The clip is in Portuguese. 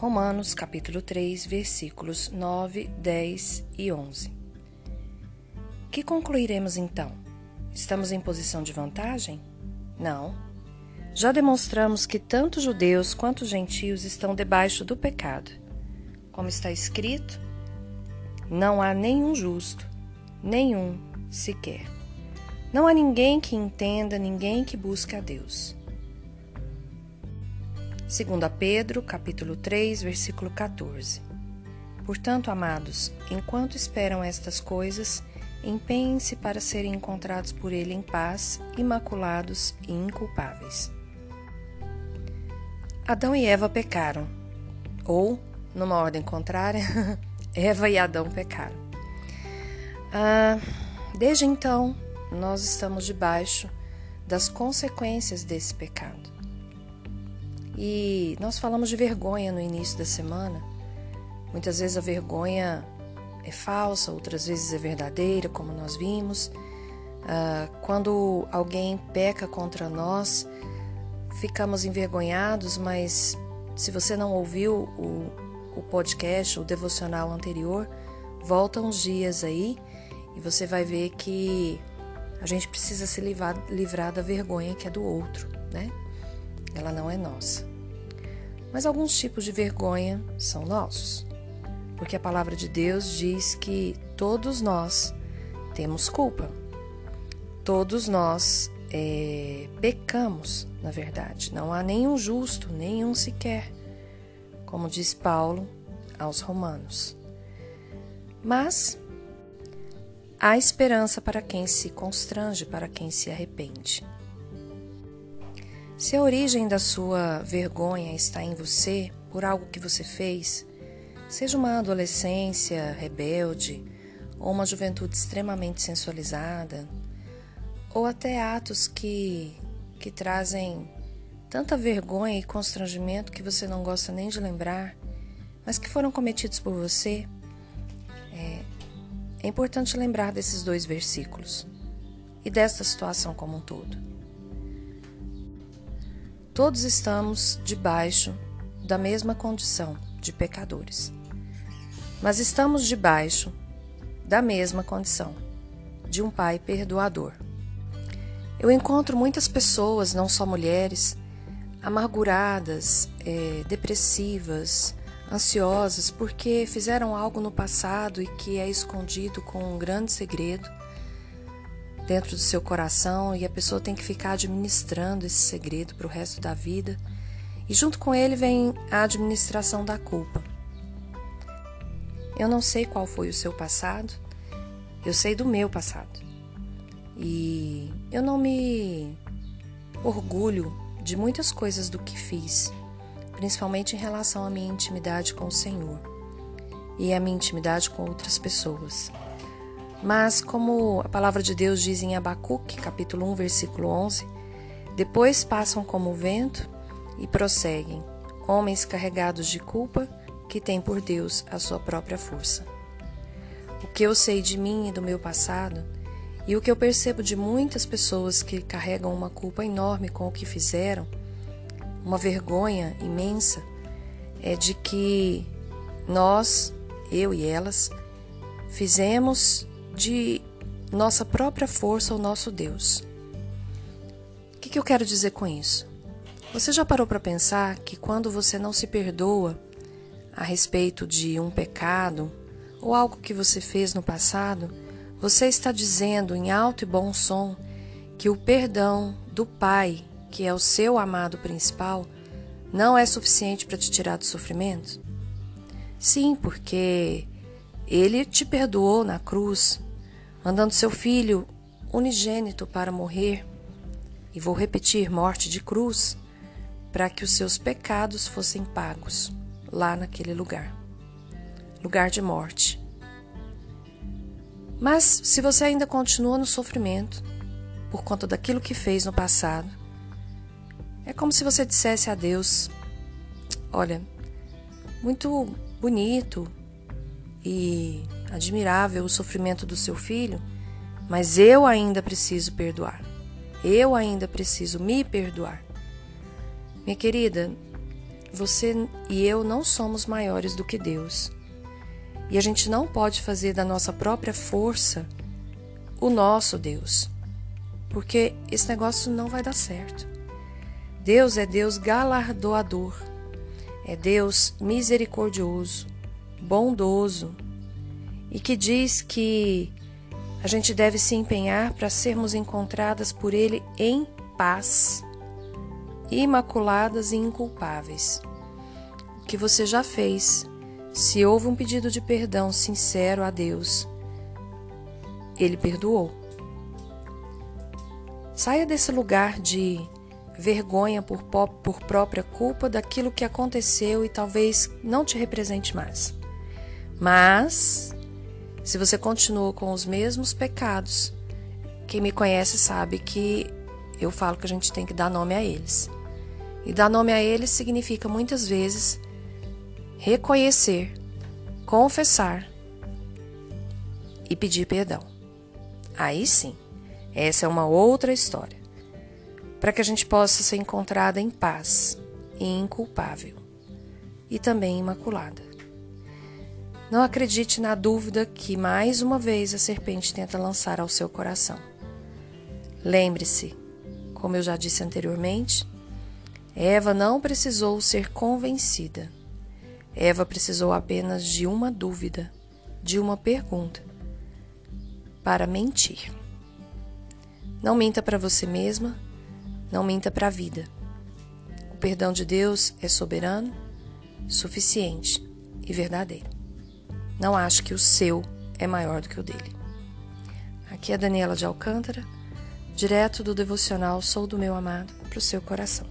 Romanos capítulo 3, versículos 9, 10 e 11. Que concluiremos então? Estamos em posição de vantagem? Não. Já demonstramos que tanto judeus quanto gentios estão debaixo do pecado. Como está escrito, não há nenhum justo, nenhum sequer. Não há ninguém que entenda, ninguém que busque a Deus. Segundo a Pedro, capítulo 3, versículo 14. Portanto, amados, enquanto esperam estas coisas, empenhem-se para serem encontrados por ele em paz, imaculados e inculpáveis. Adão e Eva pecaram, ou, numa ordem contrária, Eva e Adão pecaram. Ah, desde então, nós estamos debaixo das consequências desse pecado. E nós falamos de vergonha no início da semana. Muitas vezes a vergonha é falsa, outras vezes é verdadeira, como nós vimos. Uh, quando alguém peca contra nós, ficamos envergonhados, mas se você não ouviu o, o podcast, o devocional anterior, volta uns dias aí e você vai ver que a gente precisa se livrar, livrar da vergonha que é do outro, né? Ela não é nossa. Mas alguns tipos de vergonha são nossos, porque a palavra de Deus diz que todos nós temos culpa, todos nós é, pecamos, na verdade. Não há nenhum justo, nenhum sequer, como diz Paulo aos Romanos. Mas há esperança para quem se constrange, para quem se arrepende. Se a origem da sua vergonha está em você por algo que você fez, seja uma adolescência rebelde ou uma juventude extremamente sensualizada, ou até atos que, que trazem tanta vergonha e constrangimento que você não gosta nem de lembrar, mas que foram cometidos por você, é, é importante lembrar desses dois versículos e desta situação como um todo. Todos estamos debaixo da mesma condição de pecadores, mas estamos debaixo da mesma condição de um Pai perdoador. Eu encontro muitas pessoas, não só mulheres, amarguradas, é, depressivas, ansiosas porque fizeram algo no passado e que é escondido com um grande segredo dentro do seu coração e a pessoa tem que ficar administrando esse segredo para o resto da vida. E junto com ele vem a administração da culpa. Eu não sei qual foi o seu passado, eu sei do meu passado. E eu não me orgulho de muitas coisas do que fiz, principalmente em relação à minha intimidade com o Senhor e a minha intimidade com outras pessoas. Mas, como a palavra de Deus diz em Abacuque, capítulo 1, versículo 11, depois passam como vento e prosseguem, homens carregados de culpa que têm por Deus a sua própria força. O que eu sei de mim e do meu passado, e o que eu percebo de muitas pessoas que carregam uma culpa enorme com o que fizeram, uma vergonha imensa, é de que nós, eu e elas, fizemos de nossa própria força o nosso Deus. O que, que eu quero dizer com isso? Você já parou para pensar que quando você não se perdoa a respeito de um pecado ou algo que você fez no passado, você está dizendo em alto e bom som que o perdão do Pai, que é o seu amado principal, não é suficiente para te tirar do sofrimento? Sim, porque ele te perdoou na cruz, mandando seu filho unigênito para morrer, e vou repetir, morte de cruz, para que os seus pecados fossem pagos lá naquele lugar lugar de morte. Mas se você ainda continua no sofrimento por conta daquilo que fez no passado, é como se você dissesse a Deus: Olha, muito bonito e admirável o sofrimento do seu filho, mas eu ainda preciso perdoar. Eu ainda preciso me perdoar. Minha querida, você e eu não somos maiores do que Deus. E a gente não pode fazer da nossa própria força o nosso Deus, porque esse negócio não vai dar certo. Deus é Deus galardoador, é Deus misericordioso, bondoso e que diz que a gente deve se empenhar para sermos encontradas por Ele em paz, imaculadas e inculpáveis. O que você já fez, se houve um pedido de perdão sincero a Deus, Ele perdoou. Saia desse lugar de vergonha por, por própria culpa daquilo que aconteceu e talvez não te represente mais. Mas se você continua com os mesmos pecados, quem me conhece sabe que eu falo que a gente tem que dar nome a eles. E dar nome a eles significa muitas vezes reconhecer, confessar e pedir perdão. Aí sim, essa é uma outra história. Para que a gente possa ser encontrada em paz e inculpável e também imaculada. Não acredite na dúvida que mais uma vez a serpente tenta lançar ao seu coração. Lembre-se, como eu já disse anteriormente, Eva não precisou ser convencida. Eva precisou apenas de uma dúvida, de uma pergunta, para mentir. Não minta para você mesma, não minta para a vida. O perdão de Deus é soberano, suficiente e verdadeiro. Não acho que o seu é maior do que o dele. Aqui é Daniela de Alcântara, direto do devocional Sou do Meu Amado para o seu coração.